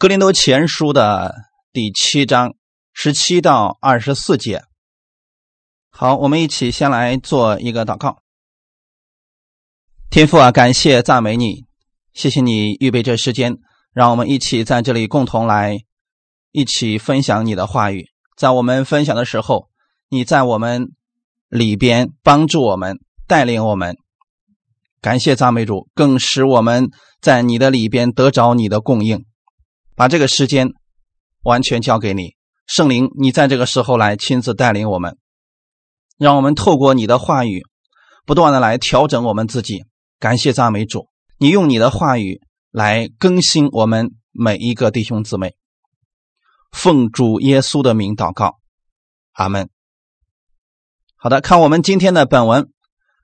格林多前书的第七章十七到二十四节。好，我们一起先来做一个祷告。天父啊，感谢赞美你，谢谢你预备这时间，让我们一起在这里共同来一起分享你的话语。在我们分享的时候，你在我们里边帮助我们，带领我们。感谢赞美主，更使我们在你的里边得着你的供应。把这个时间完全交给你，圣灵，你在这个时候来亲自带领我们，让我们透过你的话语，不断的来调整我们自己。感谢赞美主，你用你的话语来更新我们每一个弟兄姊妹。奉主耶稣的名祷告，阿门。好的，看我们今天的本文，《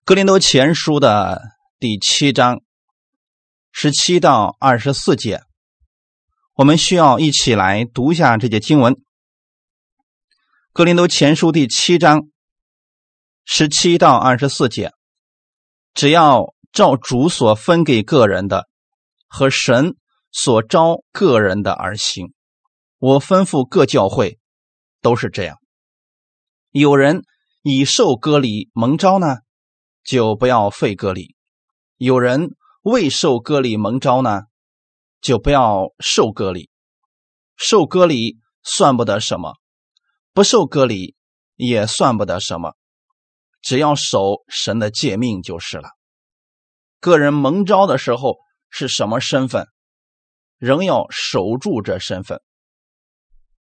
格林多前书》的第七章十七到二十四节。我们需要一起来读一下这节经文，《格林多前书》第七章十七到二十四节。只要照主所分给个人的和神所招个人的而行，我吩咐各教会都是这样。有人以受割礼蒙招呢，就不要废割礼；有人未受割礼蒙招呢。就不要受割礼，受割礼算不得什么，不受割礼也算不得什么，只要守神的诫命就是了。个人蒙召的时候是什么身份，仍要守住这身份。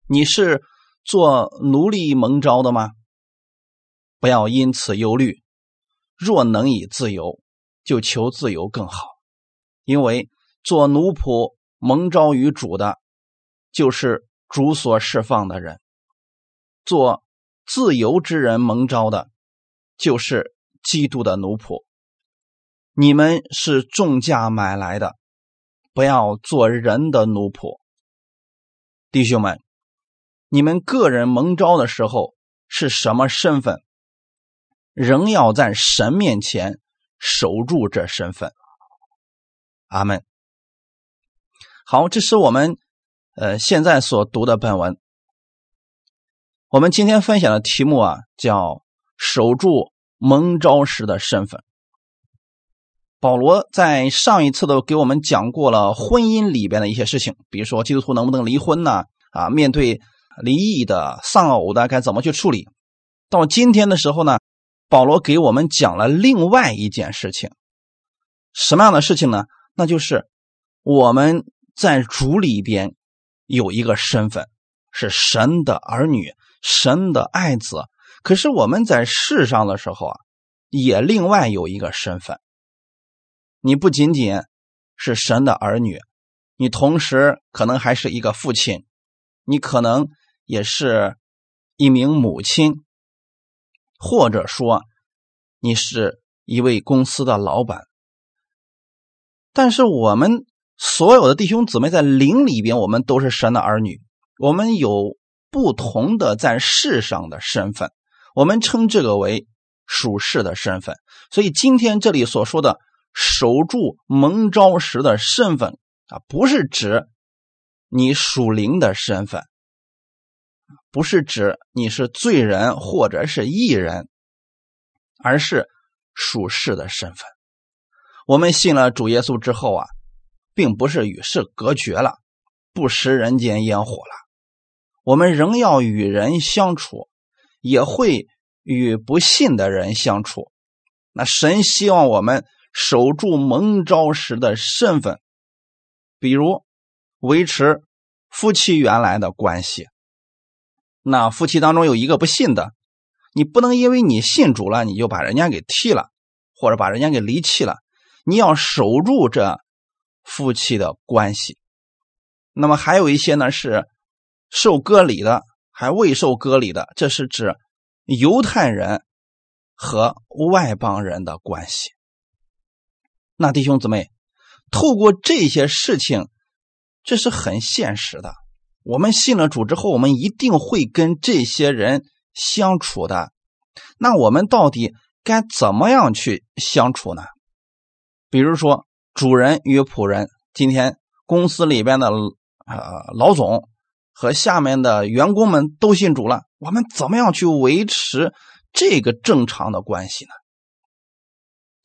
你是做奴隶蒙召的吗？不要因此忧虑，若能以自由，就求自由更好，因为做奴仆。蒙召于主的，就是主所释放的人；做自由之人蒙召的，就是基督的奴仆。你们是重价买来的，不要做人的奴仆。弟兄们，你们个人蒙召的时候是什么身份？仍要在神面前守住这身份。阿门。好，这是我们呃现在所读的本文。我们今天分享的题目啊，叫“守住蒙召时的身份”。保罗在上一次都给我们讲过了婚姻里边的一些事情，比如说基督徒能不能离婚呢？啊，面对离异的、丧偶的该怎么去处理？到今天的时候呢，保罗给我们讲了另外一件事情，什么样的事情呢？那就是我们。在主里边有一个身份，是神的儿女，神的爱子。可是我们在世上的时候啊，也另外有一个身份。你不仅仅是神的儿女，你同时可能还是一个父亲，你可能也是一名母亲，或者说你是一位公司的老板。但是我们。所有的弟兄姊妹在灵里边，我们都是神的儿女，我们有不同的在世上的身份，我们称这个为属世的身份。所以今天这里所说的守住蒙召时的身份啊，不是指你属灵的身份，不是指你是罪人或者是义人，而是属世的身份。我们信了主耶稣之后啊。并不是与世隔绝了，不食人间烟火了。我们仍要与人相处，也会与不信的人相处。那神希望我们守住蒙召时的身份，比如维持夫妻原来的关系。那夫妻当中有一个不信的，你不能因为你信主了，你就把人家给踢了，或者把人家给离弃了。你要守住这。夫妻的关系，那么还有一些呢是受割礼的，还未受割礼的，这是指犹太人和外邦人的关系。那弟兄姊妹，透过这些事情，这是很现实的。我们信了主之后，我们一定会跟这些人相处的。那我们到底该怎么样去相处呢？比如说。主人与仆人，今天公司里边的呃老总和下面的员工们都信主了，我们怎么样去维持这个正常的关系呢？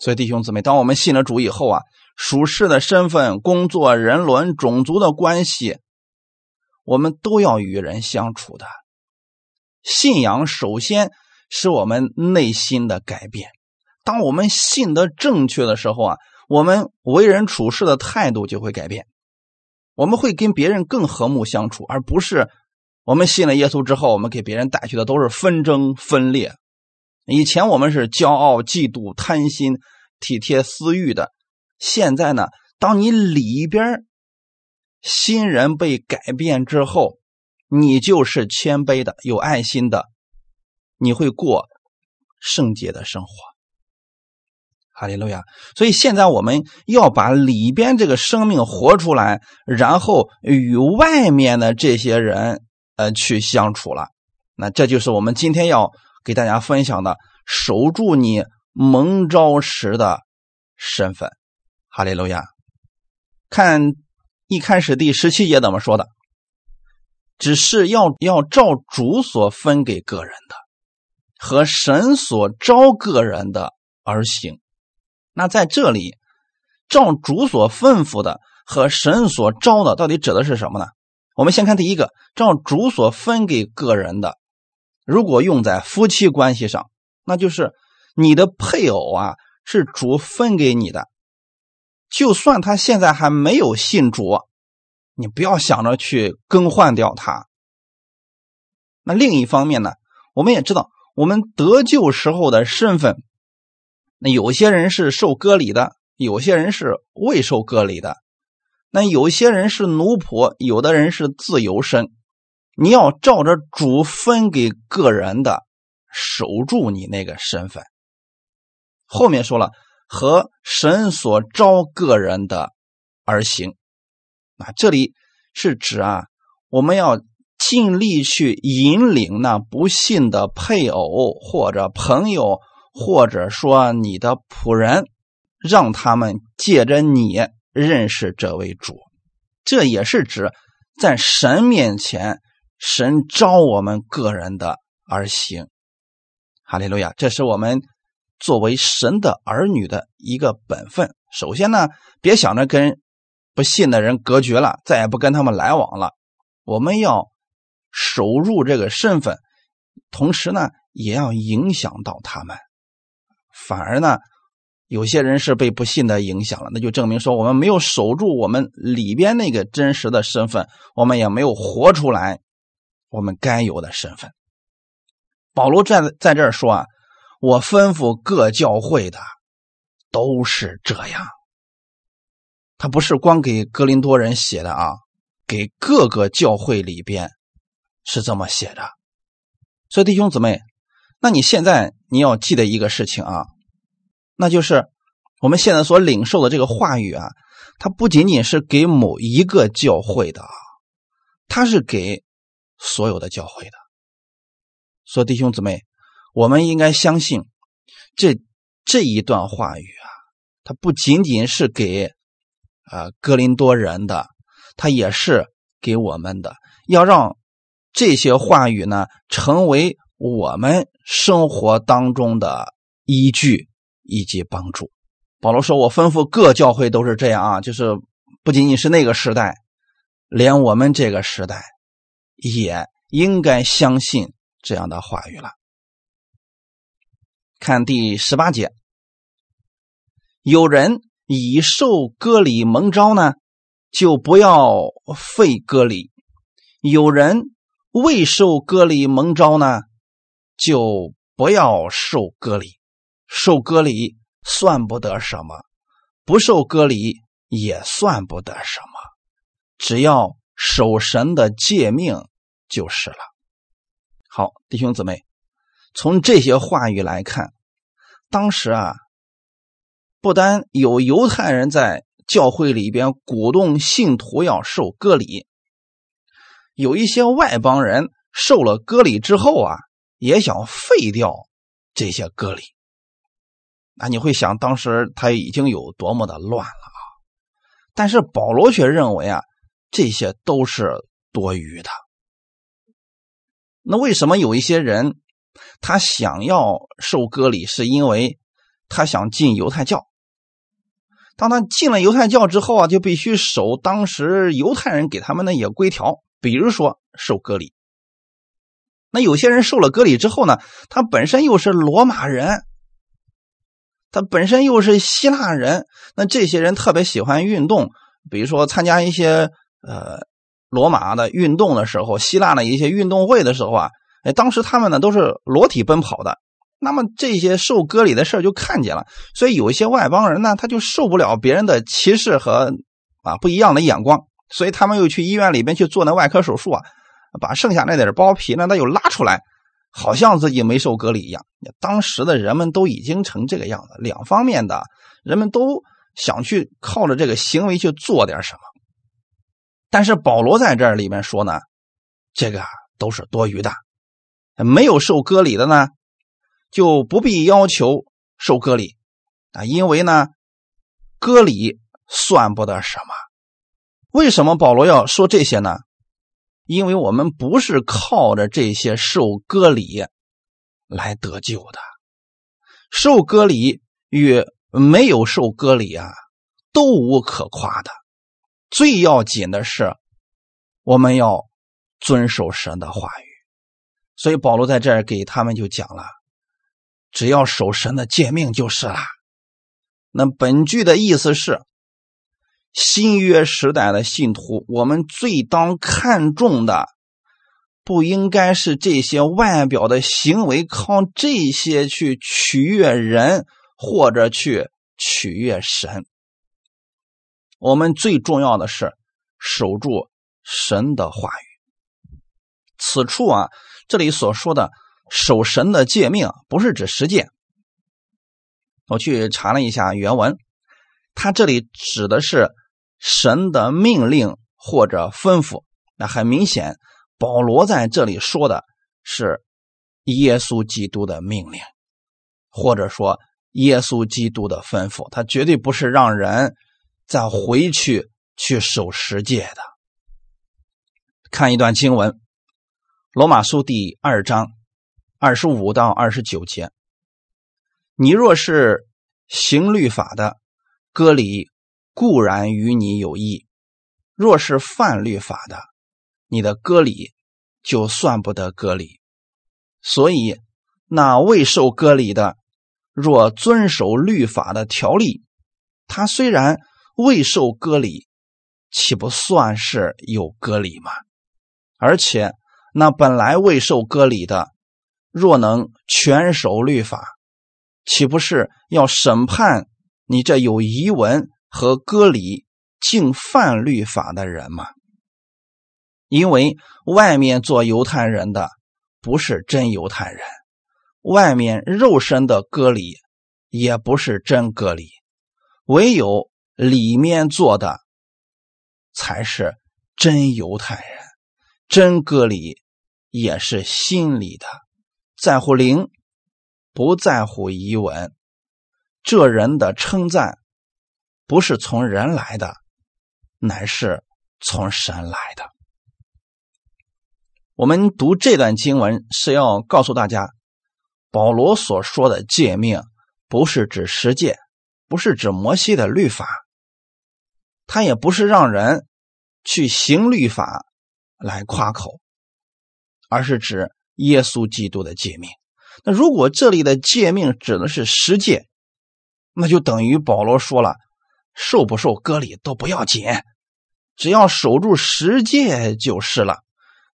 所以弟兄姊妹，当我们信了主以后啊，属世的身份、工作、人伦、种族的关系，我们都要与人相处的。信仰首先是我们内心的改变。当我们信得正确的时候啊，我们为人处事的态度就会改变。我们会跟别人更和睦相处，而不是我们信了耶稣之后，我们给别人带去的都是纷争分裂。以前我们是骄傲、嫉妒、贪心、体贴私欲的，现在呢，当你里边新人被改变之后，你就是谦卑的、有爱心的，你会过圣洁的生活。哈利路亚！所以现在我们要把里边这个生命活出来，然后与外面的这些人呃去相处了。那这就是我们今天要给大家分享的：守住你蒙召时的身份。哈利路亚！看一开始第十七节怎么说的？只是要要照主所分给个人的和神所招个人的而行。那在这里，照主所吩咐的和神所招的，到底指的是什么呢？我们先看第一个，照主所分给个人的，如果用在夫妻关系上，那就是你的配偶啊，是主分给你的，就算他现在还没有信主，你不要想着去更换掉他。那另一方面呢，我们也知道，我们得救时候的身份。那有些人是受割礼的，有些人是未受割礼的。那有些人是奴仆，有的人是自由身。你要照着主分给个人的，守住你那个身份。后面说了，和神所招个人的而行。啊这里是指啊，我们要尽力去引领那不信的配偶或者朋友。或者说你的仆人，让他们借着你认识这位主，这也是指在神面前，神招我们个人的而行。哈利路亚！这是我们作为神的儿女的一个本分。首先呢，别想着跟不信的人隔绝了，再也不跟他们来往了。我们要守住这个身份，同时呢，也要影响到他们。反而呢，有些人是被不信的影响了，那就证明说我们没有守住我们里边那个真实的身份，我们也没有活出来我们该有的身份。保罗在在这儿说啊，我吩咐各教会的都是这样，他不是光给格林多人写的啊，给各个教会里边是这么写的。所以弟兄姊妹。那你现在你要记得一个事情啊，那就是我们现在所领受的这个话语啊，它不仅仅是给某一个教会的啊，它是给所有的教会的。所以弟兄姊妹，我们应该相信这这一段话语啊，它不仅仅是给啊格林多人的，它也是给我们的。要让这些话语呢，成为。我们生活当中的依据以及帮助，保罗说：“我吩咐各教会都是这样啊，就是不仅仅是那个时代，连我们这个时代也应该相信这样的话语了。”看第十八节，有人已受割礼蒙召呢，就不要废割礼；有人未受割礼蒙召呢。就不要受割礼，受割礼算不得什么，不受割礼也算不得什么，只要守神的诫命就是了。好，弟兄姊妹，从这些话语来看，当时啊，不单有犹太人在教会里边鼓动信徒要受割礼，有一些外邦人受了割礼之后啊。也想废掉这些割礼，那你会想，当时他已经有多么的乱了啊！但是保罗却认为啊，这些都是多余的。那为什么有一些人他想要受割礼，是因为他想进犹太教？当他进了犹太教之后啊，就必须守当时犹太人给他们的一个规条，比如说受割礼。那有些人受了割礼之后呢，他本身又是罗马人，他本身又是希腊人，那这些人特别喜欢运动，比如说参加一些呃罗马的运动的时候，希腊的一些运动会的时候啊，哎，当时他们呢都是裸体奔跑的。那么这些受割礼的事就看见了，所以有一些外邦人呢，他就受不了别人的歧视和啊不一样的眼光，所以他们又去医院里边去做那外科手术啊，把剩下那点包皮呢，他又拉出来，好像自己没受割礼一样。当时的人们都已经成这个样子，两方面的人们都想去靠着这个行为去做点什么，但是保罗在这里面说呢，这个都是多余的，没有受割礼的呢。就不必要求受割礼啊，因为呢，割礼算不得什么。为什么保罗要说这些呢？因为我们不是靠着这些受割礼来得救的，受割礼与没有受割礼啊，都无可夸的。最要紧的是，我们要遵守神的话语。所以保罗在这儿给他们就讲了。只要守神的诫命就是了。那本句的意思是，新约时代的信徒，我们最当看重的，不应该是这些外表的行为，靠这些去取悦人或者去取悦神。我们最重要的是守住神的话语。此处啊，这里所说的。守神的诫命不是指实践，我去查了一下原文，它这里指的是神的命令或者吩咐。那很明显，保罗在这里说的是耶稣基督的命令，或者说耶稣基督的吩咐。他绝对不是让人再回去去守十诫的。看一段经文，《罗马书》第二章。二十五到二十九节，你若是行律法的，割礼固然与你有益；若是犯律法的，你的割礼就算不得割礼。所以，那未受割礼的，若遵守律法的条例，他虽然未受割礼，岂不算是有割礼吗？而且，那本来未受割礼的。若能全守律法，岂不是要审判你这有遗文和割礼竟犯律法的人吗？因为外面做犹太人的不是真犹太人，外面肉身的割礼也不是真割礼，唯有里面做的才是真犹太人。真割礼也是心里的。在乎灵，不在乎遗文。这人的称赞不是从人来的，乃是从神来的。我们读这段经文是要告诉大家，保罗所说的诫命不是指十诫，不是指摩西的律法，他也不是让人去行律法来夸口，而是指。耶稣基督的诫命，那如果这里的诫命指的是十诫，那就等于保罗说了，受不受割礼都不要紧，只要守住十诫就是了。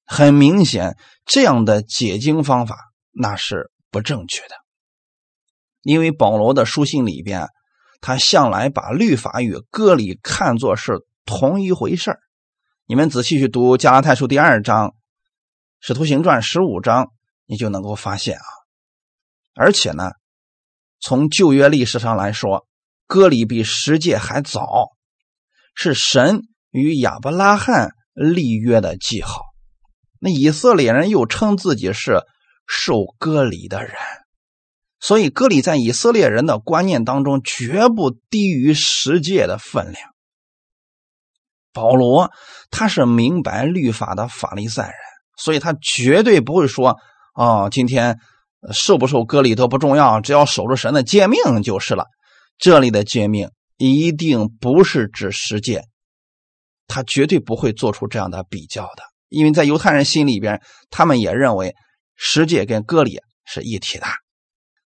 很明显，这样的解经方法那是不正确的，因为保罗的书信里边，他向来把律法与割礼看作是同一回事你们仔细去读加拉太书第二章。使徒行传十五章，你就能够发现啊，而且呢，从旧约历史上来说，割礼比十诫还早，是神与亚伯拉罕立约的记号。那以色列人又称自己是受割礼的人，所以割礼在以色列人的观念当中绝不低于十诫的分量。保罗他是明白律法的法利赛人，所以他绝对不会说：“哦，今天受不受割礼都不重要，只要守着神的诫命就是了。”这里的诫命一定不是指十诫，他绝对不会做出这样的比较的，因为在犹太人心里边，他们也认为十诫跟割礼是一体的。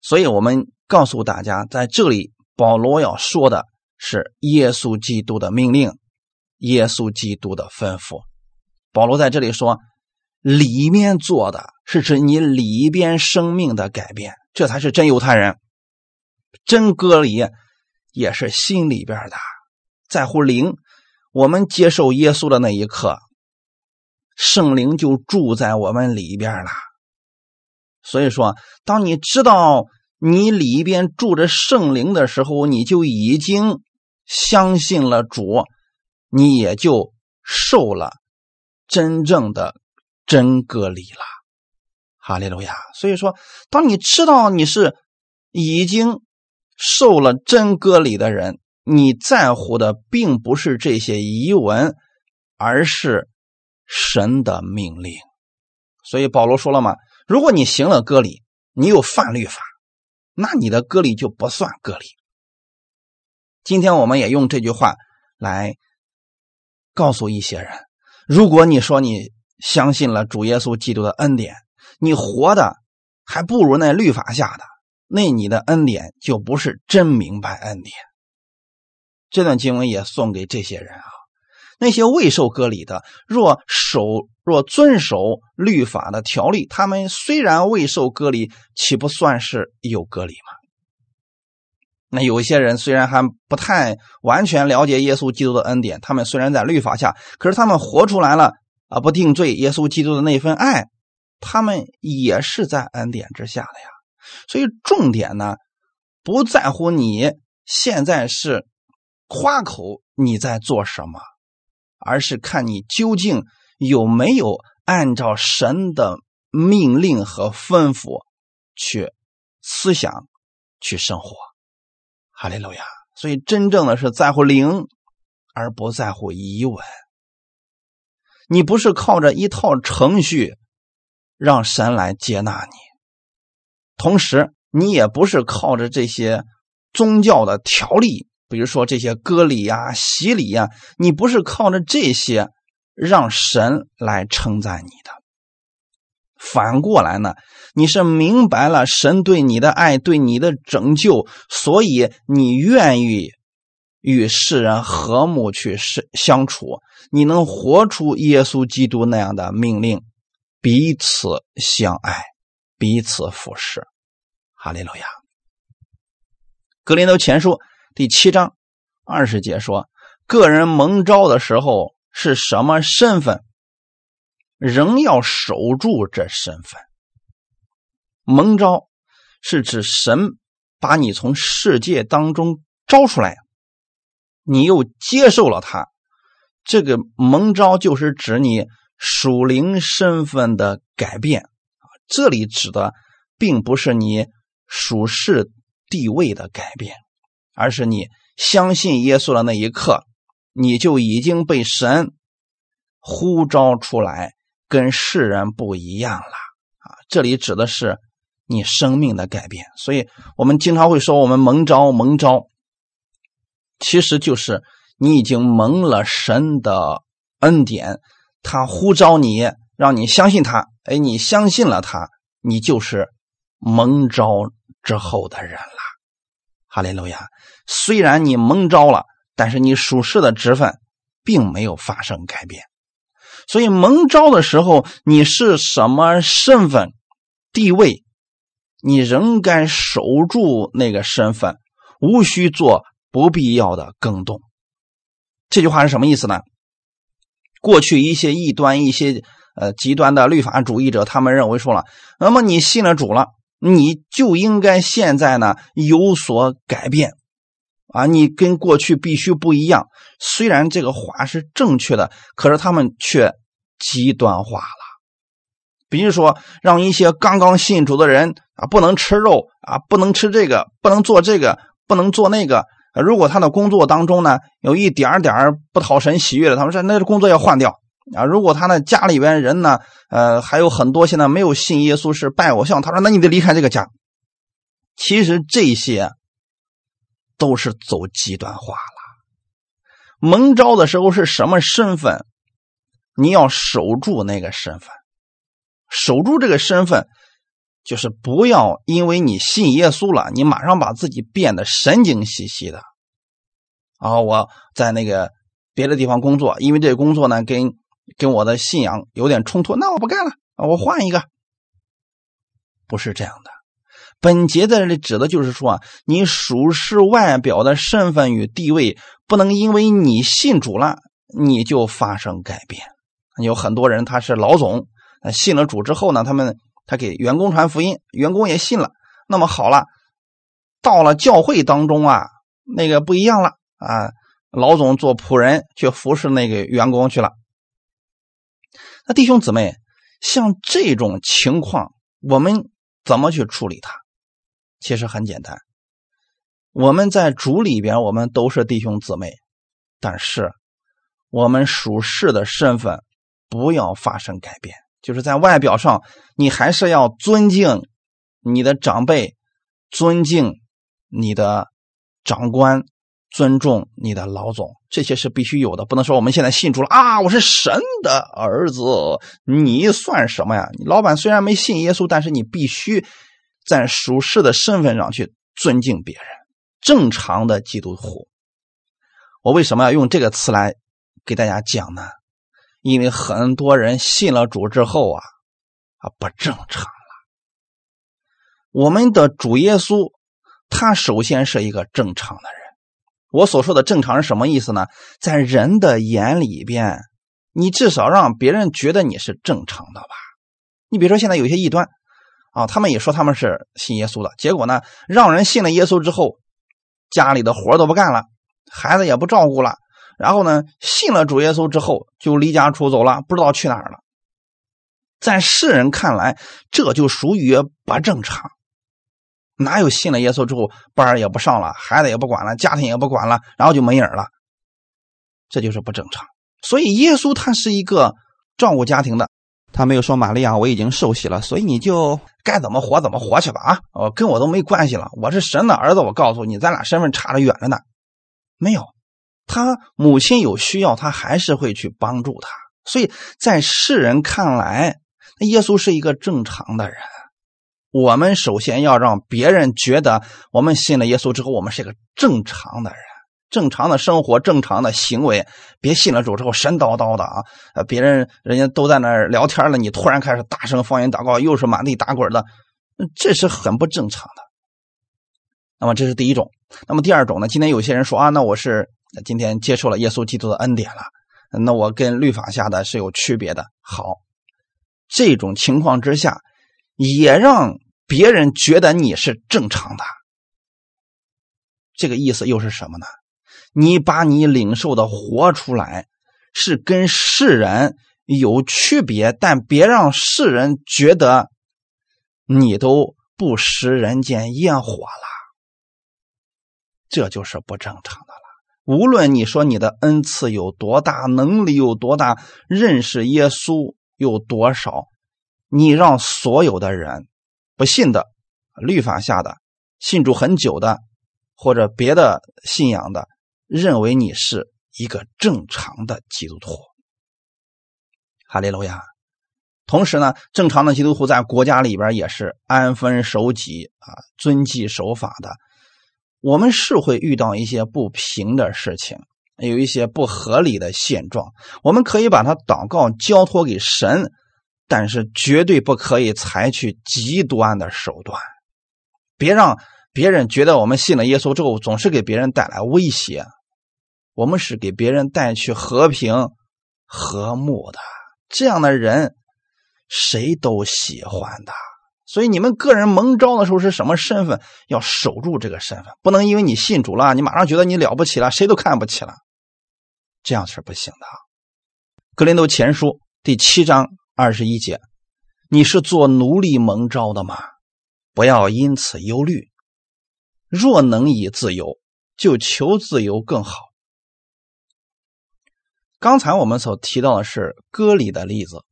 所以，我们告诉大家，在这里保罗要说的是耶稣基督的命令，耶稣基督的吩咐。保罗在这里说，里面做的是指你里边生命的改变，这才是真犹太人。真割礼也是心里边的，在乎灵。我们接受耶稣的那一刻，圣灵就住在我们里边了。所以说，当你知道你里边住着圣灵的时候，你就已经相信了主，你也就受了真正的真割礼了。哈利路亚！所以说，当你知道你是已经。受了真割礼的人，你在乎的并不是这些遗文，而是神的命令。所以保罗说了嘛，如果你行了割礼，你有犯律法，那你的割礼就不算割礼。今天我们也用这句话来告诉一些人：如果你说你相信了主耶稣基督的恩典，你活的还不如那律法下的。那你的恩典就不是真明白恩典。这段经文也送给这些人啊，那些未受割礼的，若守若遵守律法的条例，他们虽然未受割礼，岂不算是有割礼吗？那有些人虽然还不太完全了解耶稣基督的恩典，他们虽然在律法下，可是他们活出来了啊，不定罪耶稣基督的那份爱，他们也是在恩典之下的呀。所以重点呢，不在乎你现在是夸口你在做什么，而是看你究竟有没有按照神的命令和吩咐去思想、去生活。哈利路亚！所以真正的是在乎灵，而不在乎疑问。你不是靠着一套程序让神来接纳你。同时，你也不是靠着这些宗教的条例，比如说这些割礼呀、洗礼呀，你不是靠着这些让神来称赞你的。反过来呢，你是明白了神对你的爱、对你的拯救，所以你愿意与世人和睦去相处，你能活出耶稣基督那样的命令，彼此相爱。彼此服侍，哈利路亚。格林德前书第七章二十节说：“个人蒙召的时候是什么身份，仍要守住这身份。蒙召是指神把你从世界当中招出来，你又接受了他。这个蒙召就是指你属灵身份的改变。”这里指的并不是你属世地位的改变，而是你相信耶稣的那一刻，你就已经被神呼召出来，跟世人不一样了啊！这里指的是你生命的改变。所以我们经常会说，我们蒙召，蒙召，其实就是你已经蒙了神的恩典，他呼召你。让你相信他，哎，你相信了他，你就是蒙招之后的人了。哈利路亚！虽然你蒙招了，但是你属世的职分并没有发生改变。所以蒙招的时候，你是什么身份、地位，你仍该守住那个身份，无需做不必要的更动。这句话是什么意思呢？过去一些异端，一些。呃，极端的律法主义者，他们认为说了，那么你信了主了，你就应该现在呢有所改变，啊，你跟过去必须不一样。虽然这个话是正确的，可是他们却极端化了。比如说，让一些刚刚信主的人啊，不能吃肉啊，不能吃这个，不能做这个，不能做那个如果他的工作当中呢有一点点不讨神喜悦的，他们说那工作要换掉啊。如果他的家里边人呢，呃，还有很多现在没有信耶稣是拜偶像，他说那你得离开这个家。其实这些都是走极端化了。蒙召的时候是什么身份？你要守住那个身份，守住这个身份。就是不要因为你信耶稣了，你马上把自己变得神经兮兮的。啊，我在那个别的地方工作，因为这个工作呢跟跟我的信仰有点冲突，那我不干了，我换一个。不是这样的，本节在这里指的就是说啊，你属世外表的身份与地位，不能因为你信主了，你就发生改变。有很多人他是老总，信了主之后呢，他们。他给员工传福音，员工也信了。那么好了，到了教会当中啊，那个不一样了啊。老总做仆人去服侍那个员工去了。那弟兄姊妹，像这种情况，我们怎么去处理它？其实很简单。我们在主里边，我们都是弟兄姊妹，但是我们属世的身份不要发生改变。就是在外表上，你还是要尊敬你的长辈，尊敬你的长官，尊重你的老总，这些是必须有的。不能说我们现在信主了啊，我是神的儿子，你算什么呀？你老板虽然没信耶稣，但是你必须在属世的身份上去尊敬别人。正常的基督徒，我为什么要用这个词来给大家讲呢？因为很多人信了主之后啊，啊不正常了。我们的主耶稣，他首先是一个正常的人。我所说的正常是什么意思呢？在人的眼里边，你至少让别人觉得你是正常的吧。你比如说现在有些异端啊，他们也说他们是信耶稣的，结果呢，让人信了耶稣之后，家里的活都不干了，孩子也不照顾了。然后呢，信了主耶稣之后，就离家出走了，不知道去哪儿了。在世人看来，这就属于不正常。哪有信了耶稣之后，班也不上了，孩子也不管了，家庭也不管了，然后就没影了？这就是不正常。所以耶稣他是一个照顾家庭的，他没有说玛利亚我已经受洗了，所以你就该怎么活怎么活去吧啊！跟我都没关系了，我是神的儿子，我告诉你，咱俩身份差得远着呢。没有。他母亲有需要，他还是会去帮助他。所以在世人看来，耶稣是一个正常的人。我们首先要让别人觉得，我们信了耶稣之后，我们是一个正常的人，正常的生活，正常的行为。别信了主之后神叨叨的啊！呃，别人人家都在那儿聊天了，你突然开始大声方言祷告，又是满地打滚的，这是很不正常的。那么这是第一种。那么第二种呢？今天有些人说啊，那我是。今天接受了耶稣基督的恩典了，那我跟律法下的是有区别的。好，这种情况之下，也让别人觉得你是正常的。这个意思又是什么呢？你把你领受的活出来，是跟世人有区别，但别让世人觉得你都不食人间烟火了，这就是不正常的了。无论你说你的恩赐有多大，能力有多大，认识耶稣有多少，你让所有的人不信的、律法下的、信主很久的或者别的信仰的，认为你是一个正常的基督徒。哈利路亚。同时呢，正常的基督徒在国家里边也是安分守己啊，遵纪守法的。我们是会遇到一些不平的事情，有一些不合理的现状，我们可以把它祷告交托给神，但是绝对不可以采取极端的手段，别让别人觉得我们信了耶稣之后总是给别人带来威胁。我们是给别人带去和平、和睦的，这样的人谁都喜欢的。所以你们个人蒙召的时候是什么身份？要守住这个身份，不能因为你信主了，你马上觉得你了不起了，谁都看不起了，这样是不行的。格林多前书第七章二十一节：你是做奴隶蒙召的吗？不要因此忧虑。若能以自由，就求自由更好。刚才我们所提到的是割礼的例子，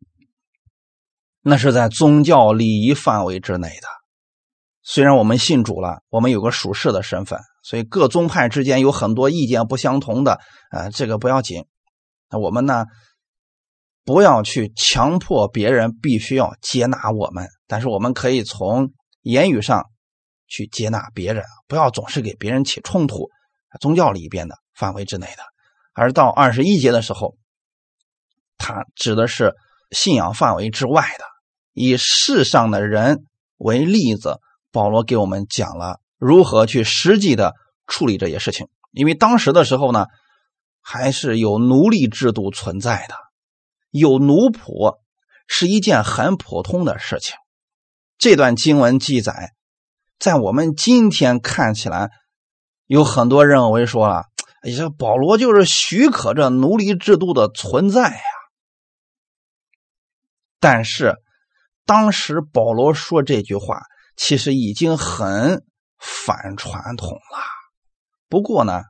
那是在宗教礼仪范围之内的。虽然我们信主了，我们有个属世的身份，所以各宗派之间有很多意见不相同的，呃，这个不要紧。那我们呢，不要去强迫别人必须要接纳我们，但是我们可以从言语上去接纳别人，不要总是给别人起冲突。宗教里边的范围之内的，而到二十一节的时候，它指的是信仰范围之外的，以世上的人为例子。保罗给我们讲了如何去实际的处理这些事情，因为当时的时候呢，还是有奴隶制度存在的，有奴仆是一件很普通的事情。这段经文记载，在我们今天看起来，有很多认为说了，哎，呀保罗就是许可这奴隶制度的存在呀。但是当时保罗说这句话。其实已经很反传统了。不过呢，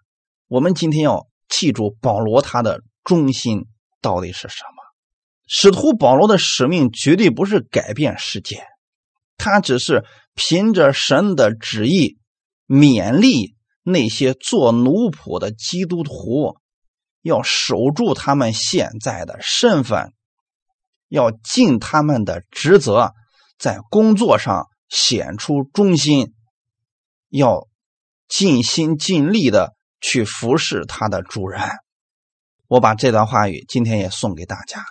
我们今天要记住保罗他的中心到底是什么？使徒保罗的使命绝对不是改变世界，他只是凭着神的旨意勉励那些做奴仆的基督徒，要守住他们现在的身份，要尽他们的职责，在工作上。显出忠心，要尽心尽力的去服侍他的主人。我把这段话语今天也送给大家。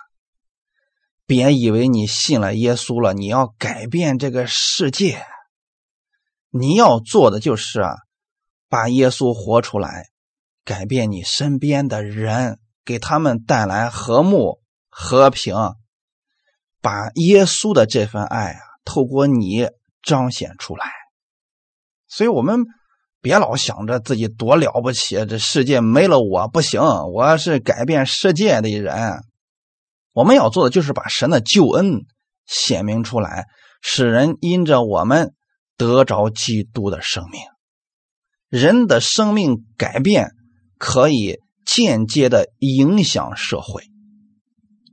别以为你信了耶稣了，你要改变这个世界。你要做的就是啊，把耶稣活出来，改变你身边的人，给他们带来和睦和平，把耶稣的这份爱啊，透过你。彰显出来，所以我们别老想着自己多了不起，这世界没了我不行，我是改变世界的人。我们要做的就是把神的救恩显明出来，使人因着我们得着基督的生命。人的生命改变可以间接的影响社会，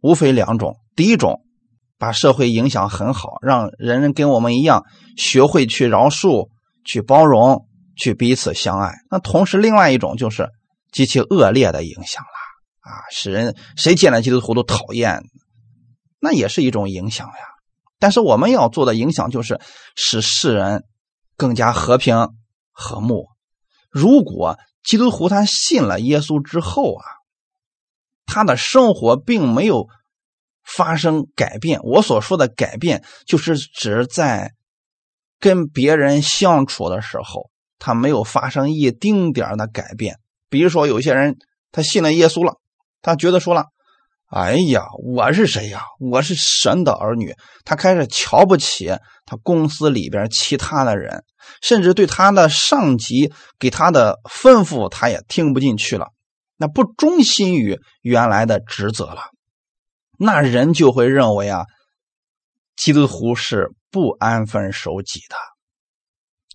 无非两种，第一种。把社会影响很好，让人人跟我们一样学会去饶恕、去包容、去彼此相爱。那同时，另外一种就是极其恶劣的影响了啊，使人谁见了基督徒都讨厌，那也是一种影响呀。但是我们要做的影响就是使世人更加和平和睦。如果基督徒他信了耶稣之后啊，他的生活并没有。发生改变，我所说的改变，就是指在跟别人相处的时候，他没有发生一丁点的改变。比如说，有些人他信了耶稣了，他觉得说了：“哎呀，我是谁呀？我是神的儿女。”他开始瞧不起他公司里边其他的人，甚至对他的上级给他的吩咐，他也听不进去了，那不忠心于原来的职责了。那人就会认为啊，基督徒是不安分守己的。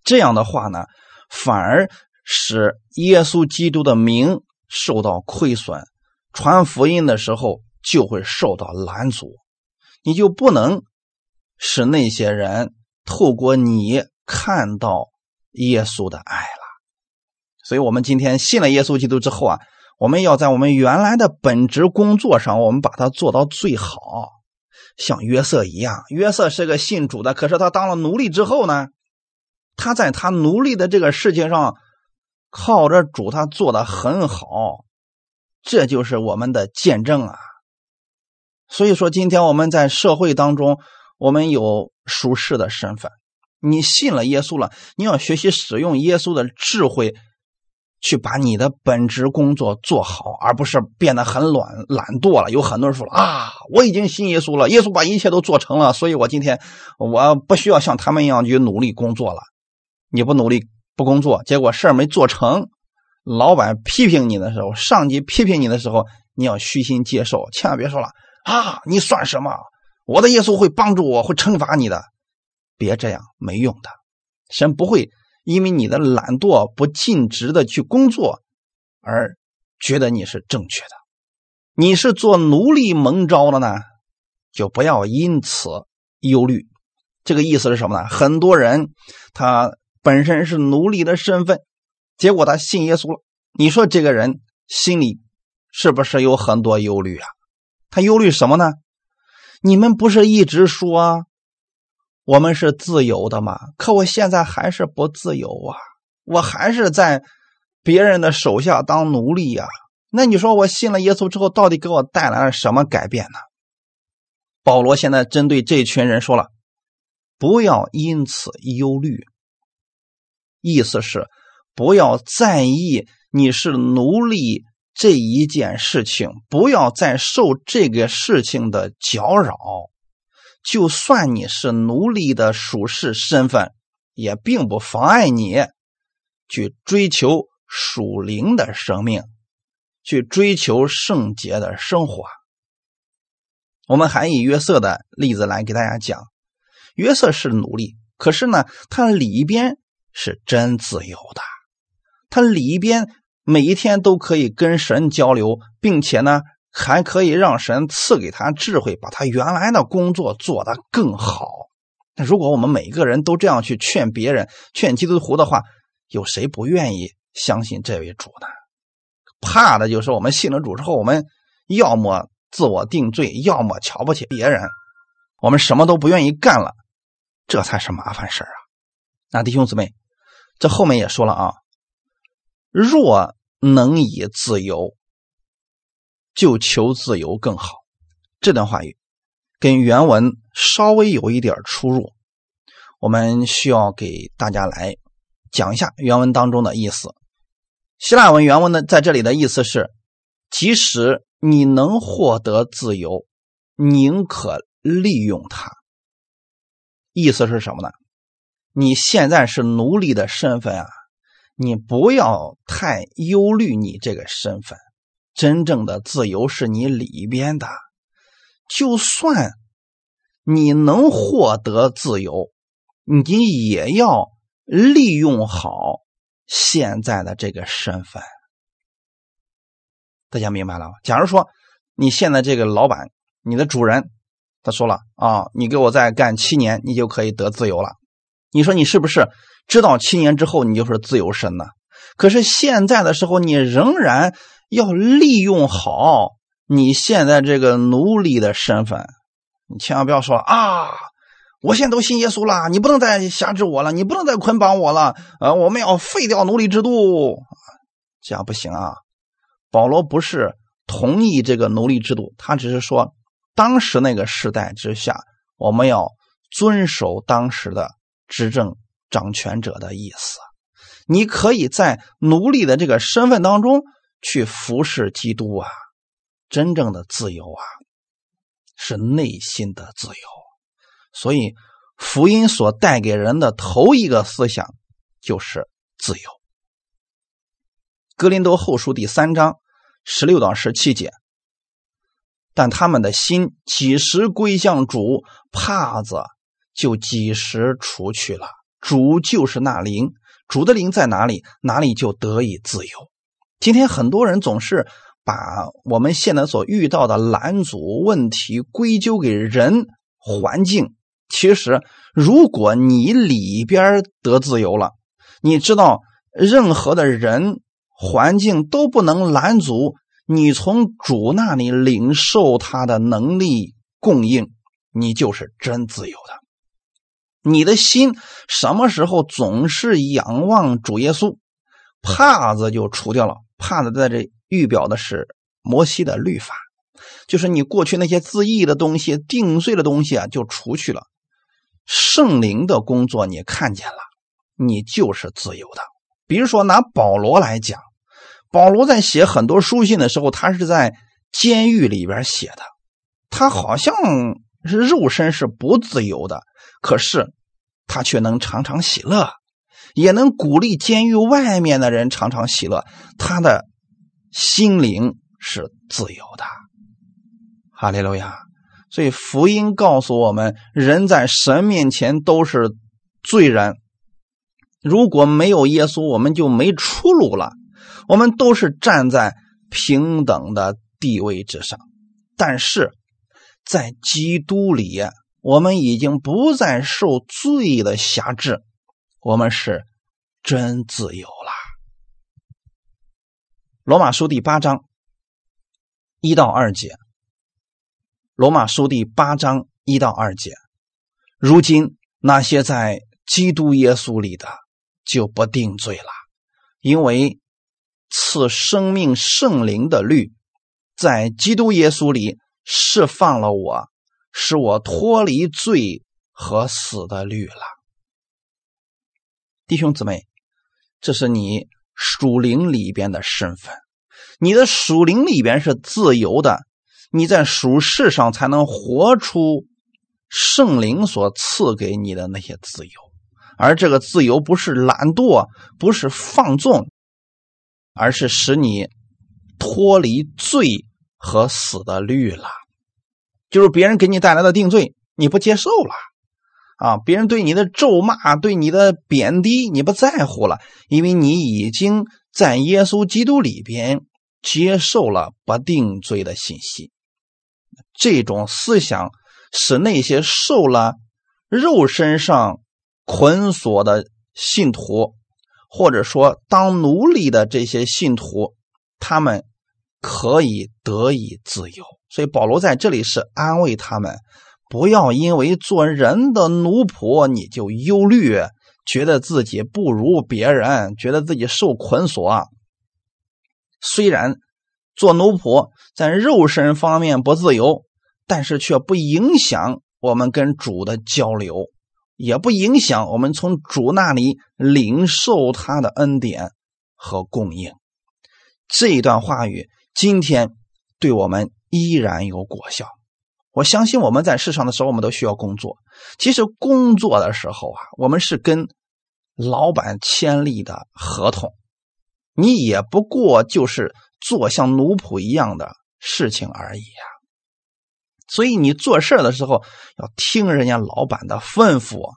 这样的话呢，反而使耶稣基督的名受到亏损，传福音的时候就会受到拦阻。你就不能使那些人透过你看到耶稣的爱了。所以，我们今天信了耶稣基督之后啊。我们要在我们原来的本职工作上，我们把它做到最好，像约瑟一样。约瑟是个信主的，可是他当了奴隶之后呢，他在他奴隶的这个事情上，靠着主，他做的很好，这就是我们的见证啊。所以说，今天我们在社会当中，我们有属世的身份，你信了耶稣了，你要学习使用耶稣的智慧。去把你的本职工作做好，而不是变得很懒懒惰了。有很多人说了啊，我已经信耶稣了，耶稣把一切都做成了，所以我今天我不需要像他们一样去努力工作了。你不努力不工作，结果事儿没做成，老板批评你的时候，上级批评你的时候，你要虚心接受，千万别说了啊，你算什么？我的耶稣会帮助我，会惩罚你的，别这样，没用的。神不会。因为你的懒惰不尽职的去工作而觉得你是正确的。你是做奴隶蒙招的呢，就不要因此忧虑。这个意思是什么呢？很多人他本身是奴隶的身份，结果他信耶稣了。你说这个人心里是不是有很多忧虑啊？他忧虑什么呢？你们不是一直说我们是自由的吗？可我现在还是不自由啊！我还是在别人的手下当奴隶呀。那你说我信了耶稣之后，到底给我带来了什么改变呢？保罗现在针对这群人说了。不要因此忧虑，意思是不要在意你是奴隶这一件事情，不要再受这个事情的搅扰。就算你是奴隶的属世身份，也并不妨碍你去追求属灵的生命，去追求圣洁的生活。我们还以约瑟的例子来给大家讲。约瑟是奴隶，可是呢，他里边是真自由的。他里边每一天都可以跟神交流，并且呢，还可以让神赐给他智慧，把他原来的工作做得更好。那如果我们每个人都这样去劝别人、劝基督徒的话，有谁不愿意相信这位主呢？怕的就是我们信了主之后，我们要么自我定罪，要么瞧不起别人，我们什么都不愿意干了。这才是麻烦事啊！那弟兄姊妹，这后面也说了啊，若能以自由，就求自由更好。这段话语跟原文稍微有一点出入，我们需要给大家来讲一下原文当中的意思。希腊文原文呢，在这里的意思是：即使你能获得自由，宁可利用它。意思是什么呢？你现在是奴隶的身份啊，你不要太忧虑你这个身份。真正的自由是你里边的，就算你能获得自由，你也要利用好现在的这个身份。大家明白了吗？假如说你现在这个老板，你的主人。他说了啊，你给我再干七年，你就可以得自由了。你说你是不是知道七年之后你就是自由身呢？可是现在的时候，你仍然要利用好你现在这个奴隶的身份。你千万不要说啊，我现在都信耶稣了，你不能再辖制我了，你不能再捆绑我了。呃，我们要废掉奴隶制度，这样不行啊。保罗不是同意这个奴隶制度，他只是说。当时那个时代之下，我们要遵守当时的执政掌权者的意思。你可以在奴隶的这个身份当中去服侍基督啊！真正的自由啊，是内心的自由。所以，福音所带给人的头一个思想就是自由。格林多后书第三章十六到十七节。但他们的心几时归向主，帕子就几时除去了。主就是那灵，主的灵在哪里，哪里就得以自由。今天很多人总是把我们现在所遇到的拦阻问题归咎给人、环境。其实，如果你里边得自由了，你知道任何的人、环境都不能拦阻。你从主那里领受他的能力供应，你就是真自由的。你的心什么时候总是仰望主耶稣，帕子就除掉了。帕子在这预表的是摩西的律法，就是你过去那些自义的东西、定罪的东西啊，就除去了。圣灵的工作你看见了，你就是自由的。比如说拿保罗来讲。保罗在写很多书信的时候，他是在监狱里边写的。他好像是肉身是不自由的，可是他却能常常喜乐，也能鼓励监狱外面的人常常喜乐。他的心灵是自由的。哈利路亚！所以福音告诉我们，人在神面前都是罪人，如果没有耶稣，我们就没出路了。我们都是站在平等的地位之上，但是在基督里，我们已经不再受罪的辖制，我们是真自由了。罗马书第八章一到二节，罗马书第八章一到二节，如今那些在基督耶稣里的。就不定罪了，因为赐生命圣灵的律在基督耶稣里释放了我，使我脱离罪和死的律了。弟兄姊妹，这是你属灵里边的身份，你的属灵里边是自由的，你在属世上才能活出圣灵所赐给你的那些自由。而这个自由不是懒惰，不是放纵，而是使你脱离罪和死的律了。就是别人给你带来的定罪，你不接受了啊！别人对你的咒骂、对你的贬低，你不在乎了，因为你已经在耶稣基督里边接受了不定罪的信息。这种思想使那些受了肉身上。捆锁的信徒，或者说当奴隶的这些信徒，他们可以得以自由。所以保罗在这里是安慰他们，不要因为做人的奴仆你就忧虑，觉得自己不如别人，觉得自己受捆锁。虽然做奴仆在肉身方面不自由，但是却不影响我们跟主的交流。也不影响我们从主那里领受他的恩典和供应。这一段话语今天对我们依然有果效。我相信我们在世上的时候，我们都需要工作。其实工作的时候啊，我们是跟老板签立的合同，你也不过就是做像奴仆一样的事情而已呀。所以你做事的时候要听人家老板的吩咐，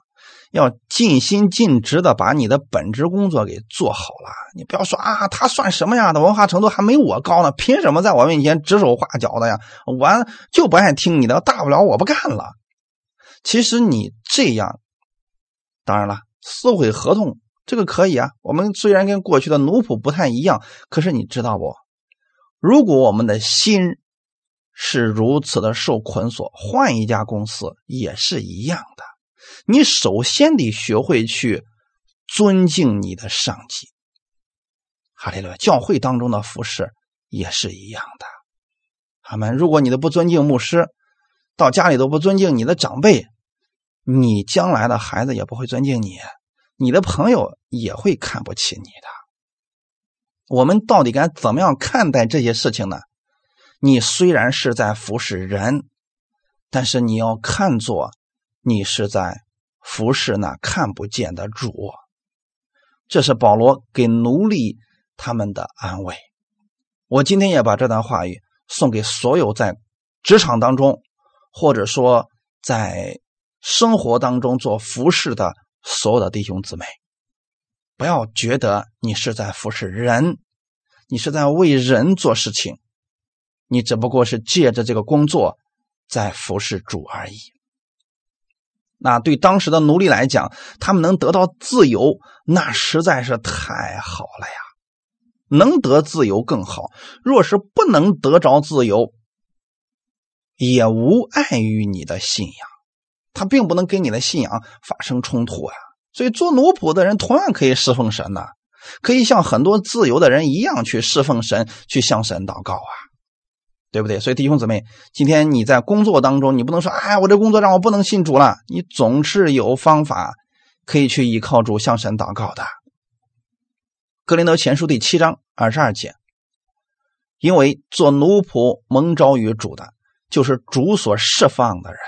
要尽心尽职的把你的本职工作给做好了。你不要说啊，他算什么样的文化程度还没我高呢？凭什么在我面前指手画脚的呀？我就不爱听你的，大不了我不干了。其实你这样，当然了，撕毁合同这个可以啊。我们虽然跟过去的奴仆不太一样，可是你知道不？如果我们的心。是如此的受捆锁，换一家公司也是一样的。你首先得学会去尊敬你的上级。哈利路亚！教会当中的服饰也是一样的。他们，如果你都不尊敬牧师，到家里都不尊敬你的长辈，你将来的孩子也不会尊敬你，你的朋友也会看不起你的。我们到底该怎么样看待这些事情呢？你虽然是在服侍人，但是你要看作你是在服侍那看不见的主。这是保罗给奴隶他们的安慰。我今天也把这段话语送给所有在职场当中，或者说在生活当中做服侍的所有的弟兄姊妹，不要觉得你是在服侍人，你是在为人做事情。你只不过是借着这个工作在服侍主而已。那对当时的奴隶来讲，他们能得到自由，那实在是太好了呀！能得自由更好。若是不能得着自由，也无碍于你的信仰，他并不能跟你的信仰发生冲突啊。所以做奴仆的人同样可以侍奉神呐，可以像很多自由的人一样去侍奉神，去向神祷告啊。对不对？所以弟兄姊妹，今天你在工作当中，你不能说，哎，我这工作让我不能信主了。你总是有方法可以去依靠主向神祷告的。格林德前书第七章二十二节，因为做奴仆蒙召于主的，就是主所释放的人；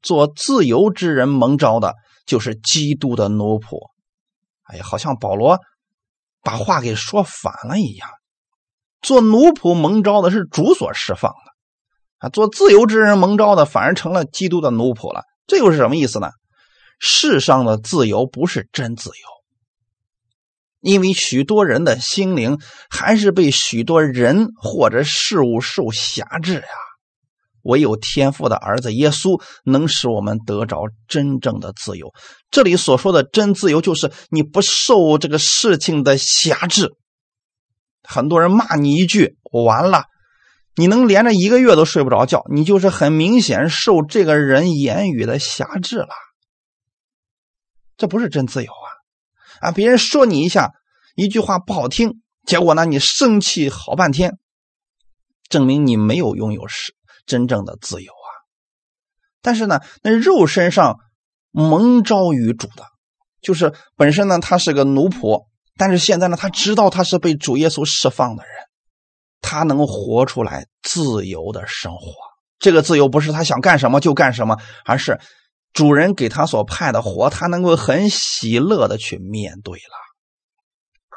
做自由之人蒙召的，就是基督的奴仆。哎呀，好像保罗把话给说反了一样。做奴仆蒙召的是主所释放的，啊，做自由之人蒙召的反而成了基督的奴仆了。这又是什么意思呢？世上的自由不是真自由，因为许多人的心灵还是被许多人或者事物受辖制呀。唯有天父的儿子耶稣能使我们得着真正的自由。这里所说的真自由，就是你不受这个事情的辖制。很多人骂你一句，我完了，你能连着一个月都睡不着觉，你就是很明显受这个人言语的辖制了。这不是真自由啊！啊，别人说你一下，一句话不好听，结果呢，你生气好半天，证明你没有拥有是真正的自由啊。但是呢，那肉身上蒙召于主的，就是本身呢，他是个奴仆。但是现在呢，他知道他是被主耶稣释放的人，他能活出来自由的生活。这个自由不是他想干什么就干什么，而是主人给他所派的活，他能够很喜乐的去面对了。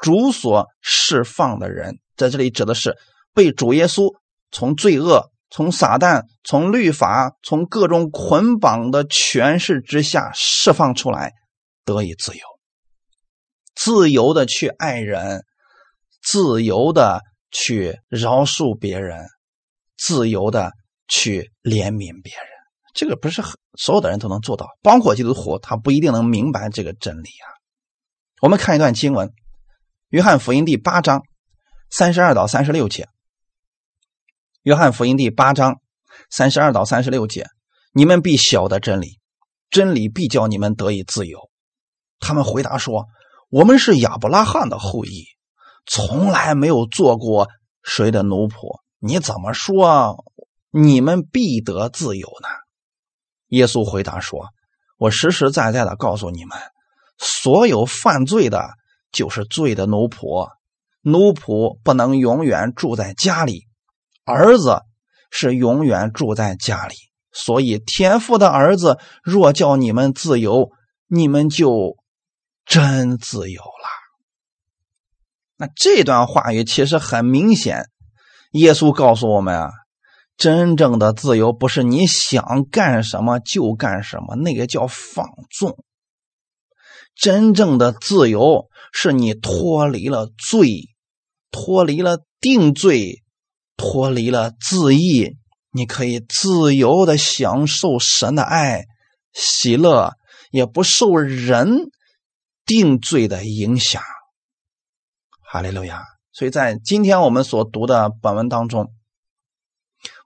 主所释放的人，在这里指的是被主耶稣从罪恶、从撒旦、从律法、从各种捆绑的权势之下释放出来，得以自由。自由的去爱人，自由的去饶恕别人，自由的去怜悯别人，这个不是所有的人都能做到，包括基督徒，他不一定能明白这个真理啊。我们看一段经文，《约翰福音》第八章三十二到三十六节，《约翰福音》第八章三十二到三十六节，你们必晓得真理，真理必叫你们得以自由。他们回答说。我们是亚伯拉罕的后裔，从来没有做过谁的奴仆。你怎么说你们必得自由呢？耶稣回答说：“我实实在在的告诉你们，所有犯罪的，就是罪的奴仆。奴仆不能永远住在家里，儿子是永远住在家里。所以天父的儿子若叫你们自由，你们就。”真自由了。那这段话语其实很明显，耶稣告诉我们啊，真正的自由不是你想干什么就干什么，那个叫放纵。真正的自由是你脱离了罪，脱离了定罪，脱离了自义，你可以自由的享受神的爱、喜乐，也不受人。定罪的影响，哈利路亚。所以在今天我们所读的本文当中，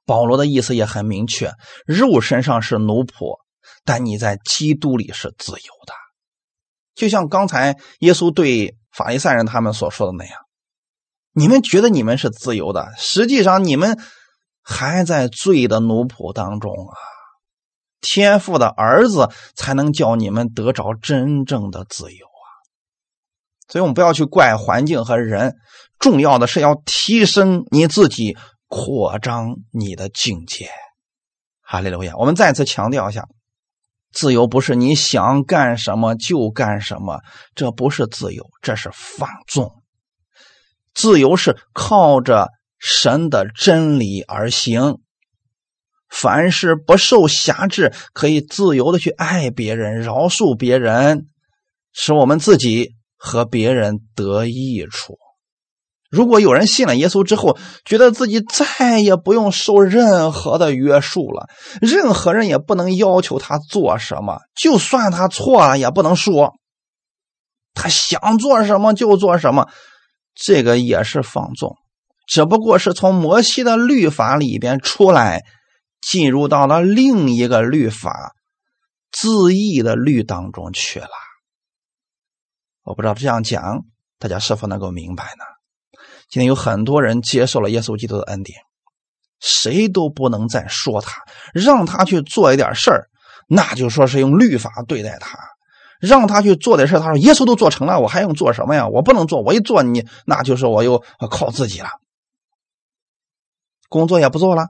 保罗的意思也很明确：肉身上是奴仆，但你在基督里是自由的。就像刚才耶稣对法利赛人他们所说的那样，你们觉得你们是自由的，实际上你们还在罪的奴仆当中啊。天父的儿子才能叫你们得着真正的自由。所以我们不要去怪环境和人，重要的是要提升你自己，扩张你的境界。哈利路亚！我们再次强调一下，自由不是你想干什么就干什么，这不是自由，这是放纵。自由是靠着神的真理而行，凡是不受辖制，可以自由的去爱别人、饶恕别人，使我们自己。和别人得益处。如果有人信了耶稣之后，觉得自己再也不用受任何的约束了，任何人也不能要求他做什么，就算他错了也不能说，他想做什么就做什么，这个也是放纵，只不过是从摩西的律法里边出来，进入到了另一个律法自义的律当中去了。我不知道这样讲，大家是否能够明白呢？今天有很多人接受了耶稣基督的恩典，谁都不能再说他，让他去做一点事儿，那就说是用律法对待他；让他去做点事他说耶稣都做成了，我还用做什么呀？我不能做，我一做你，那就是我又靠自己了，工作也不做了，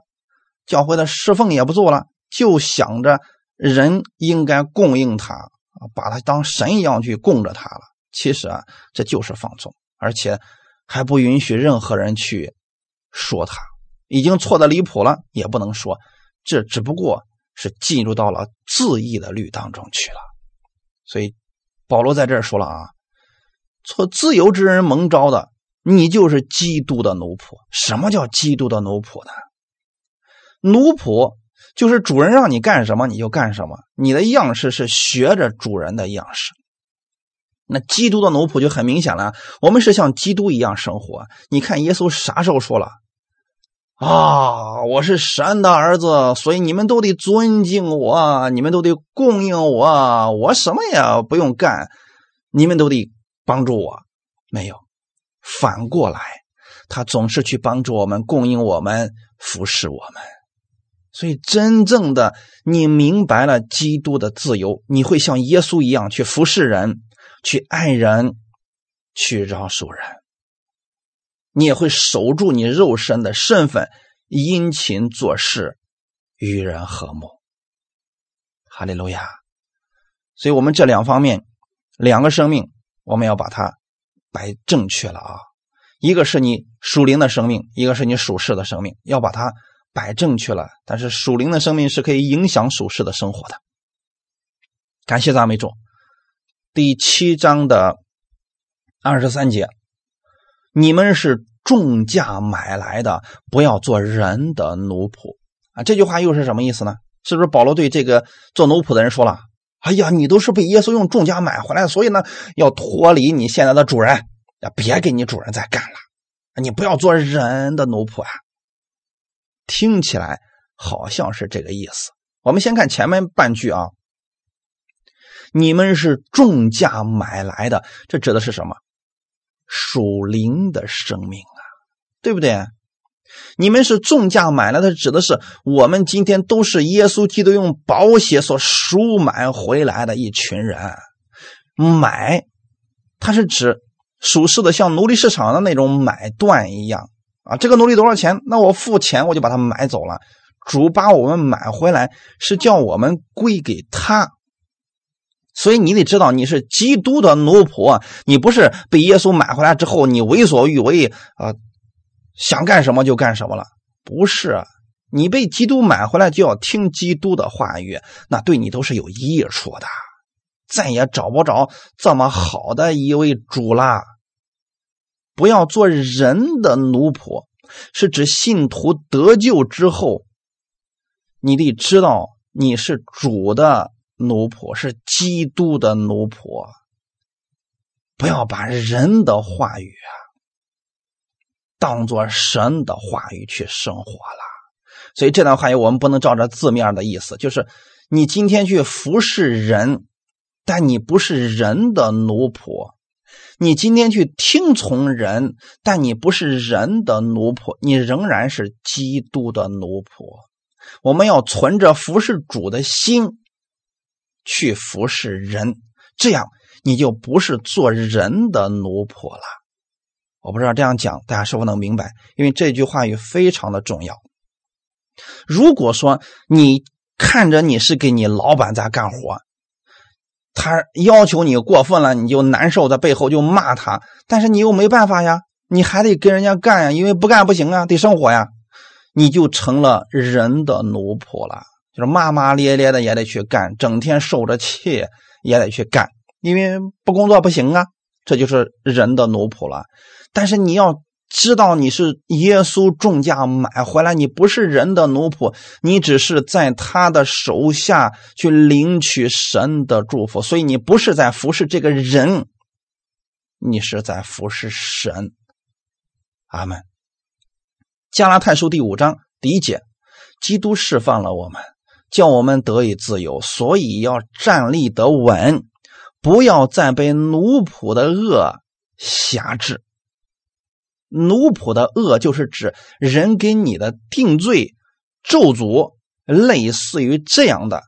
教会的侍奉也不做了，就想着人应该供应他，把他当神一样去供着他了。其实啊，这就是放纵，而且还不允许任何人去说他已经错的离谱了，也不能说，这只不过是进入到了自义的律当中去了。所以保罗在这儿说了啊，做自由之人蒙招的，你就是基督的奴仆。什么叫基督的奴仆呢？奴仆就是主人让你干什么你就干什么，你的样式是学着主人的样式。那基督的奴仆就很明显了，我们是像基督一样生活。你看耶稣啥时候说了？啊，我是神的儿子，所以你们都得尊敬我，你们都得供应我，我什么也不用干，你们都得帮助我。没有，反过来，他总是去帮助我们，供应我们，服侍我们。所以，真正的你明白了基督的自由，你会像耶稣一样去服侍人，去爱人，去饶恕人。你也会守住你肉身的身份，殷勤做事，与人和睦。哈利路亚！所以，我们这两方面，两个生命，我们要把它摆正确了啊。一个是你属灵的生命，一个是你属世的生命，要把它摆正确了。但是，属灵的生命是可以影响属世的生活的。感谢赞美主。第七章的二十三节，你们是。重价买来的，不要做人的奴仆啊！这句话又是什么意思呢？是不是保罗对这个做奴仆的人说了：“哎呀，你都是被耶稣用重价买回来的，所以呢，要脱离你现在的主人，别给你主人再干了，你不要做人的奴仆啊！”听起来好像是这个意思。我们先看前面半句啊，“你们是重价买来的”，这指的是什么？属灵的生命啊，对不对？你们是重价买来的，指的是我们今天都是耶稣基督用宝血所赎买回来的一群人。买，它是指属世的，像奴隶市场的那种买断一样啊。这个奴隶多少钱？那我付钱，我就把它买走了。主把我们买回来，是叫我们归给他。所以你得知道，你是基督的奴仆，你不是被耶稣买回来之后，你为所欲为啊，想干什么就干什么了。不是，你被基督买回来就要听基督的话语，那对你都是有益处的。再也找不着这么好的一位主啦。不要做人的奴仆，是指信徒得救之后，你得知道你是主的。奴仆是基督的奴仆，不要把人的话语啊当做神的话语去生活了。所以这段话语我们不能照着字面的意思，就是你今天去服侍人，但你不是人的奴仆；你今天去听从人，但你不是人的奴仆，你仍然是基督的奴仆。我们要存着服侍主的心。去服侍人，这样你就不是做人的奴仆了。我不知道这样讲大家是否能明白，因为这句话语非常的重要。如果说你看着你是给你老板在干活，他要求你过分了，你就难受，在背后就骂他，但是你又没办法呀，你还得跟人家干呀，因为不干不行啊，得生活呀，你就成了人的奴仆了。就是骂骂咧咧的也得去干，整天受着气也得去干，因为不工作不行啊。这就是人的奴仆了。但是你要知道，你是耶稣重价买回来，你不是人的奴仆，你只是在他的手下去领取神的祝福，所以你不是在服侍这个人，你是在服侍神。阿门。加拉太书第五章第一节，基督释放了我们。叫我们得以自由，所以要站立得稳，不要再被奴仆的恶辖制。奴仆的恶就是指人给你的定罪、咒诅，类似于这样的，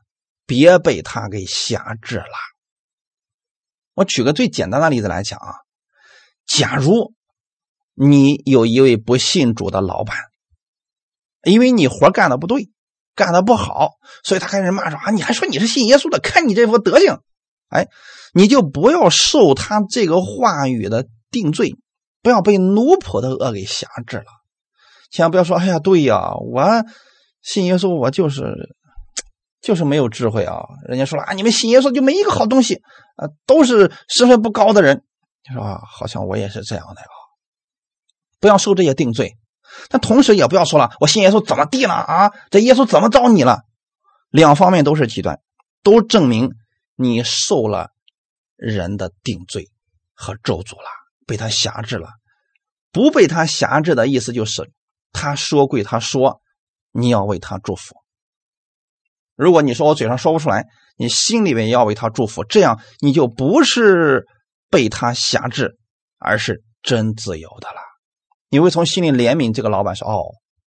别被他给辖制了。我举个最简单的例子来讲啊，假如你有一位不信主的老板，因为你活干的不对。干的不好，所以他开始骂说啊！你还说你是信耶稣的？看你这副德行，哎，你就不要受他这个话语的定罪，不要被奴仆的恶给辖制了。千万不要说，哎呀，对呀，我信耶稣，我就是就是没有智慧啊！人家说了啊，你们信耶稣就没一个好东西啊，都是身份不高的人。你说好像我也是这样的啊，不要受这些定罪。但同时也不要说了，我信耶稣怎么地了啊？这耶稣怎么着你了？两方面都是极端，都证明你受了人的定罪和咒诅了，被他辖制了。不被他辖制的意思就是，他说归他说，你要为他祝福。如果你说我嘴上说不出来，你心里面要为他祝福，这样你就不是被他辖制，而是真自由的了。你会从心里怜悯这个老板，说：“哦，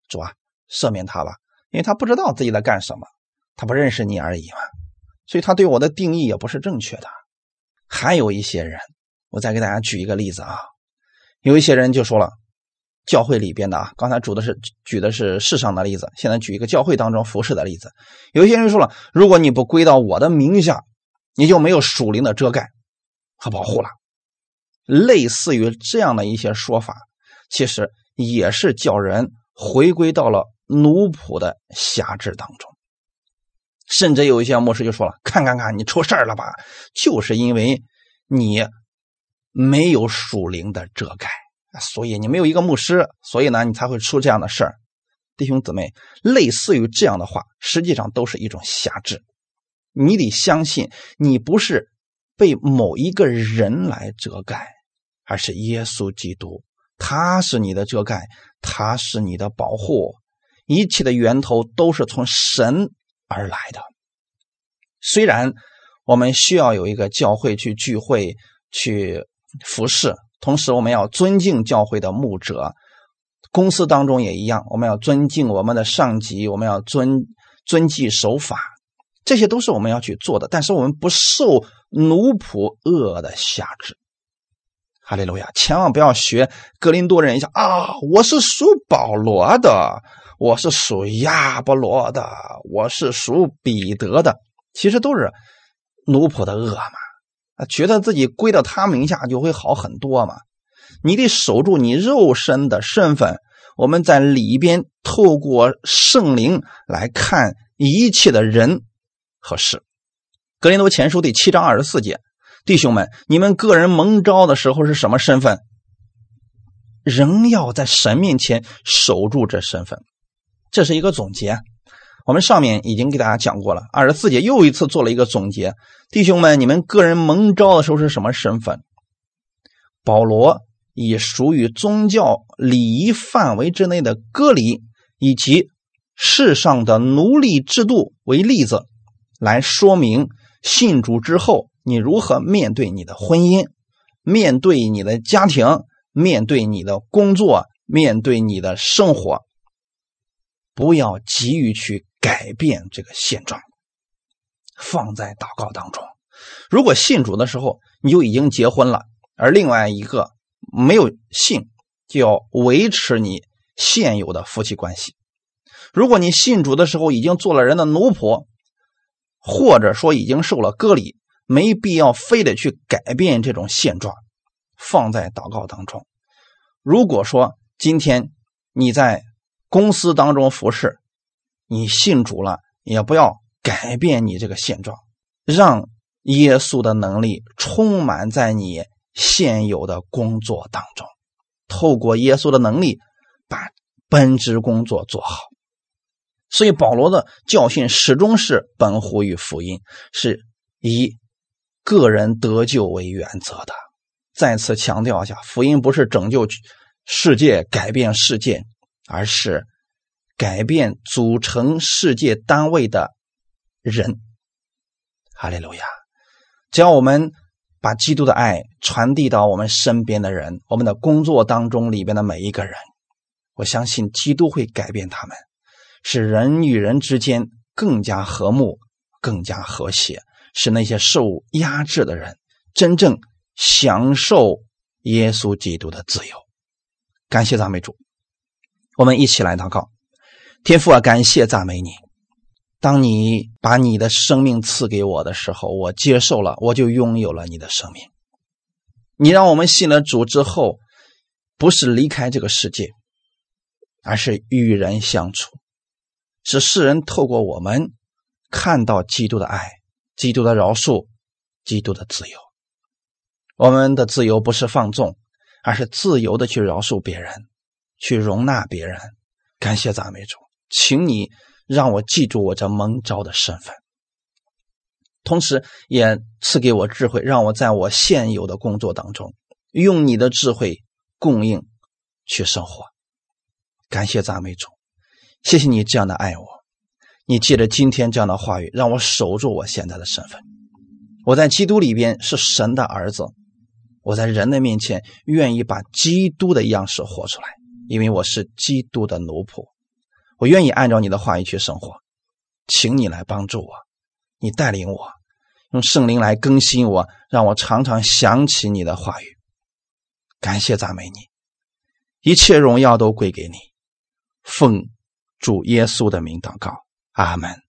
主啊，赦免他吧，因为他不知道自己在干什么，他不认识你而已嘛。所以他对我的定义也不是正确的。”还有一些人，我再给大家举一个例子啊。有一些人就说了，教会里边的啊，刚才主的是举的是世上的例子，现在举一个教会当中服侍的例子。有一些人说了，如果你不归到我的名下，你就没有属灵的遮盖和保护了。类似于这样的一些说法，其实也是叫人回归到了奴仆的辖制当中。甚至有一些牧师就说了：“看看看，你出事了吧？就是因为你。”没有属灵的遮盖，所以你没有一个牧师，所以呢，你才会出这样的事儿。弟兄姊妹，类似于这样的话，实际上都是一种辖制。你得相信，你不是被某一个人来遮盖，而是耶稣基督，他是你的遮盖，他是你的保护，一切的源头都是从神而来的。虽然我们需要有一个教会去聚会去。服侍，同时我们要尊敬教会的牧者，公司当中也一样，我们要尊敬我们的上级，我们要遵遵纪守法，这些都是我们要去做的。但是我们不受奴仆恶的辖制。哈利路亚！千万不要学格林多人一下啊！我是属保罗的，我是属亚波罗的，我是属彼得的，其实都是奴仆的恶嘛。啊，觉得自己归到他名下就会好很多嘛？你得守住你肉身的身份。我们在里边透过圣灵来看一切的人和事。格林多前书第七章二十四节，弟兄们，你们个人蒙召的时候是什么身份？仍要在神面前守住这身份。这是一个总结。我们上面已经给大家讲过了，二十四节又一次做了一个总结。弟兄们，你们个人蒙召的时候是什么身份？保罗以属于宗教礼仪范围之内的割礼以及世上的奴隶制度为例子，来说明信主之后你如何面对你的婚姻、面对你的家庭、面对你的工作、面对你的生活，不要急于去。改变这个现状，放在祷告当中。如果信主的时候你就已经结婚了，而另外一个没有信，就要维持你现有的夫妻关系。如果你信主的时候已经做了人的奴仆，或者说已经受了割礼，没必要非得去改变这种现状，放在祷告当中。如果说今天你在公司当中服侍，你信主了，也不要改变你这个现状，让耶稣的能力充满在你现有的工作当中，透过耶稣的能力把本职工作做好。所以保罗的教训始终是本乎于福音，是以个人得救为原则的。再次强调一下，福音不是拯救世界、改变世界，而是。改变组成世界单位的人，哈利路亚！只要我们把基督的爱传递到我们身边的人，我们的工作当中里边的每一个人，我相信基督会改变他们，使人与人之间更加和睦、更加和谐，使那些受压制的人真正享受耶稣基督的自由。感谢赞美主，我们一起来祷告。天父啊，感谢赞美你。当你把你的生命赐给我的时候，我接受了，我就拥有了你的生命。你让我们信了主之后，不是离开这个世界，而是与人相处，使世人透过我们看到基督的爱、基督的饶恕、基督的自由。我们的自由不是放纵，而是自由的去饶恕别人，去容纳别人。感谢赞美主，请你让我记住我这蒙召的身份，同时也赐给我智慧，让我在我现有的工作当中用你的智慧供应去生活。感谢赞美主，谢谢你这样的爱我。你借着今天这样的话语，让我守住我现在的身份。我在基督里边是神的儿子。我在人的面前愿意把基督的样式活出来，因为我是基督的奴仆。我愿意按照你的话语去生活，请你来帮助我，你带领我，用圣灵来更新我，让我常常想起你的话语。感谢赞美你，一切荣耀都归给你。奉主耶稣的名祷告，阿门。